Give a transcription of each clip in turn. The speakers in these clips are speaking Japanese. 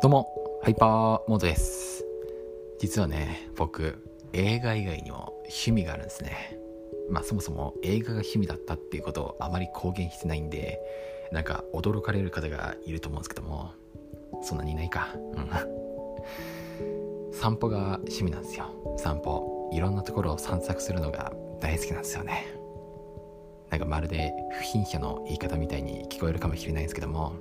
どうも、ハイパーモードです。実はね、僕、映画以外にも趣味があるんですね。まあそもそも映画が趣味だったっていうことをあまり公言してないんで、なんか驚かれる方がいると思うんですけども、そんなにいないか。うん。散歩が趣味なんですよ。散歩。いろんなところを散策するのが大好きなんですよね。なんかまるで不審者の言い方みたいに聞こえるかもしれないんですけども、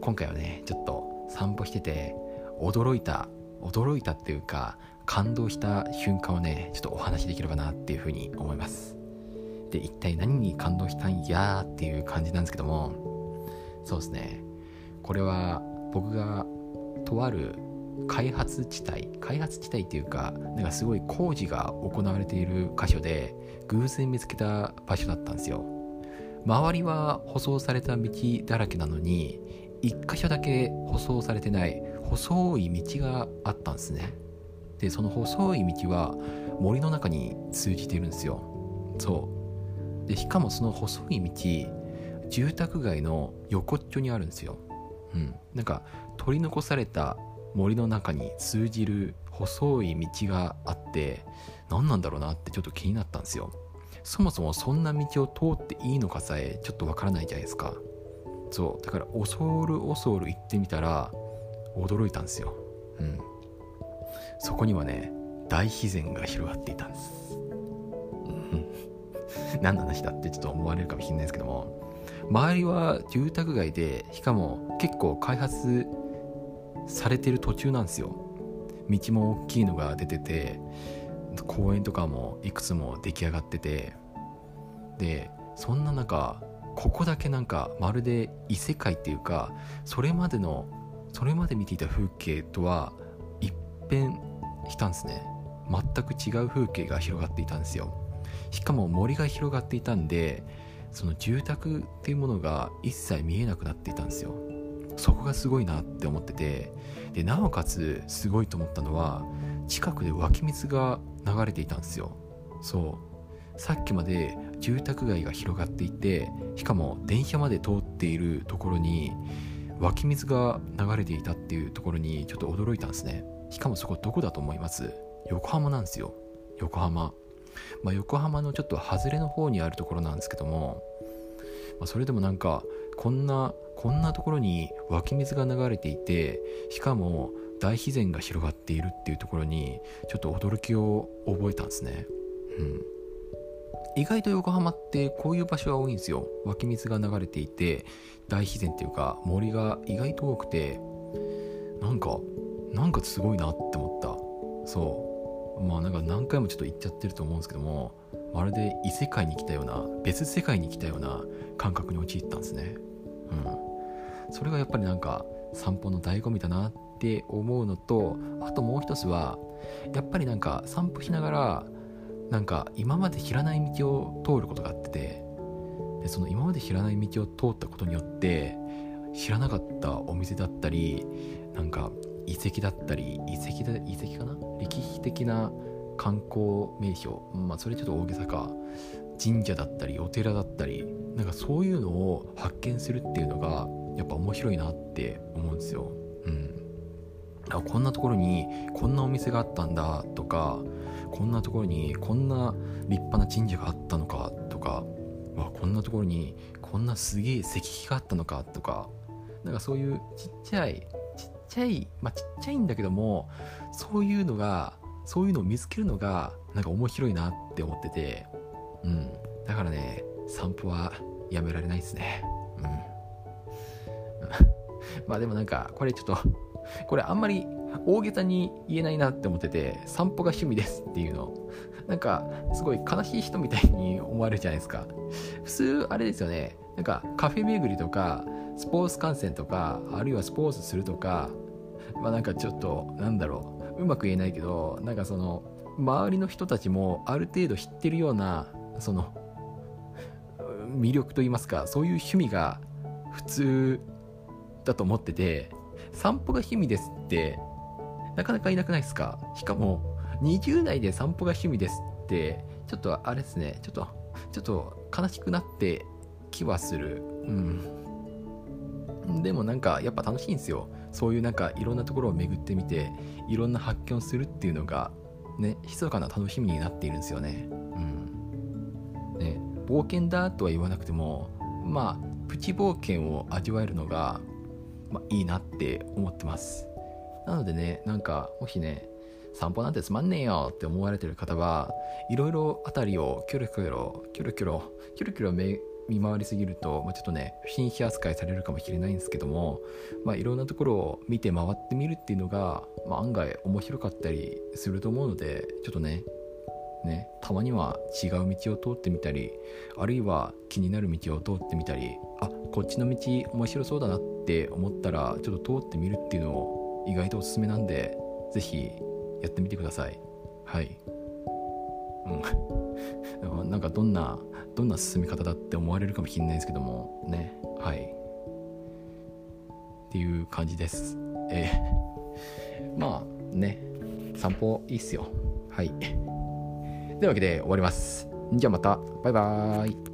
今回はね、ちょっと散歩してて驚いた驚いたっていうか感動した瞬間をねちょっとお話しできればなっていうふうに思います。で一体何に感動したんやっていう感じなんですけどもそうですね。これは僕がとある開発地帯開発地帯っていうかなんかすごい工事が行われている箇所で偶然見つけた場所だったんですよ。周りは舗装された道だらけなのに一箇所だけ舗装されてない細い道があったんですね。でその細い道は森の中に通じてるんですよ。そう。でしかもその細い道住宅街の横っちょにあるんですよ。うん。なんか取り残された森の中に通じる細い道があって何なんだろうなってちょっと気になったんですよ。そもそもそんな道を通っていいのかさえちょっとわからないじゃないですか。そうだから恐る恐る行ってみたら驚いたんですよ。うん。そこにはね大自然が広がっていたんです、うん、何の話だってちょっと思われるかもしれないですけども周りは住宅街でしかも結構開発されてる途中なんですよ。道も大きいのが出てて公園とかもいくつも出来上がってて。でそんな中ここだけなんかまるで異世界っていうかそれまでのそれまで見ていた風景とは一変したんですね。全く違う風景が広がっていたんですよ。しかも森が広がっていたんでその住宅っていうものが一切見えなくなっていたんですよ。そこがすごいなって思っててでなおかつすごいと思ったのは近くで湧き水が流れていたんですよ。そう。さっきまで住宅街が広がっていてしかも電車まで通っているところに湧き水が流れていたっていうところにちょっと驚いたんですね。しかもそこどこだと思います？横浜なんですよ。横浜。まあ横浜のちょっと外れの方にあるところなんですけども、まあ、それでもなんかこんなこんなところに湧き水が流れていてしかも大自然が広がっているっていうところにちょっと驚きを覚えたんですね。うん。意外と横浜ってこういう場所が多いんですよ。湧き水が流れていて大自然っていうか森が意外と多くてなんかなんかすごいなって思った。そう。まあなんか何回もちょっと言っちゃってると思うんですけどもまるで異世界に来たような別世界に来たような感覚に陥ったんですね。うん。それがやっぱりなんか散歩の醍醐味だなって思うのとあともう一つはやっぱりなんか散歩しながらなんか今まで知らない道を通ることがあっててでその今まで知らない道を通ったことによって知らなかったお店だったりなんか遺跡だったり遺跡だ遺跡かな？歴史的な観光名所まあそれちょっと大げさか神社だったりお寺だったりなんかそういうのを発見するっていうのがやっぱ面白いなって思うんですよ。うんあこんなところにこんなお店があったんだとかこんなところにこんな立派な神社があったのかとかわこんなところにこんなすげえ石碑があったのかとかなんかそういうちっちゃいちっちゃいまあちっちゃいんだけどもそういうのがそういうのを見つけるのがなんか面白いなって思っててうん。だからね散歩はやめられないですね。うん。まあでもなんかこれちょっとこれあんまり大げさに言えないなって思ってて散歩が趣味ですっていうの。なんかすごい悲しい人みたいに思われるじゃないですか。普通あれですよね。なんかカフェ巡りとかスポーツ観戦とかあるいはスポーツするとかまあなんかちょっとなんだろう。うまく言えないけどなんかその周りの人たちもある程度知ってるようなその魅力といいますかそういう趣味が普通だと思ってて散歩が趣味ですって。なかなかいなくないですか？しかも20代で散歩が趣味ですって。ちょっとあれですね。ちょっとちょっと悲しくなって気はする。うん。でもなんかやっぱ楽しいんですよ。そういうなんかいろんなところを巡ってみていろんな発見をするっていうのがね密かな楽しみになっているんですよね。うん、ね冒険だとは言わなくてもまあプチ冒険を味わえるのが、まあ、いいなって思ってます。なのでねなんかもしね散歩なんてつまんねえよって思われてる方はいろいろ辺りをキョロキョロキョロキョロキョロキョロ見回りすぎると、まあ、ちょっとね不審者扱いされるかもしれないんですけども、まあ、いろんなところを見て回ってみるっていうのが、まあ、案外面白かったりすると思うのでちょっとねねたまには違う道を通ってみたりあるいは気になる道を通ってみたりあこっちの道面白そうだなっって思ったらちょっと通ってみるっていうのを意外とおすすめなんで是非やってみてください。はい。うん。なんかどんなどんな進み方だって思われるかもしれないですけどもね。はい。っていう感じです。え。ー、まあね。散歩いいっすよ。はい。というわけで終わります。じゃあまた。バイバーイ。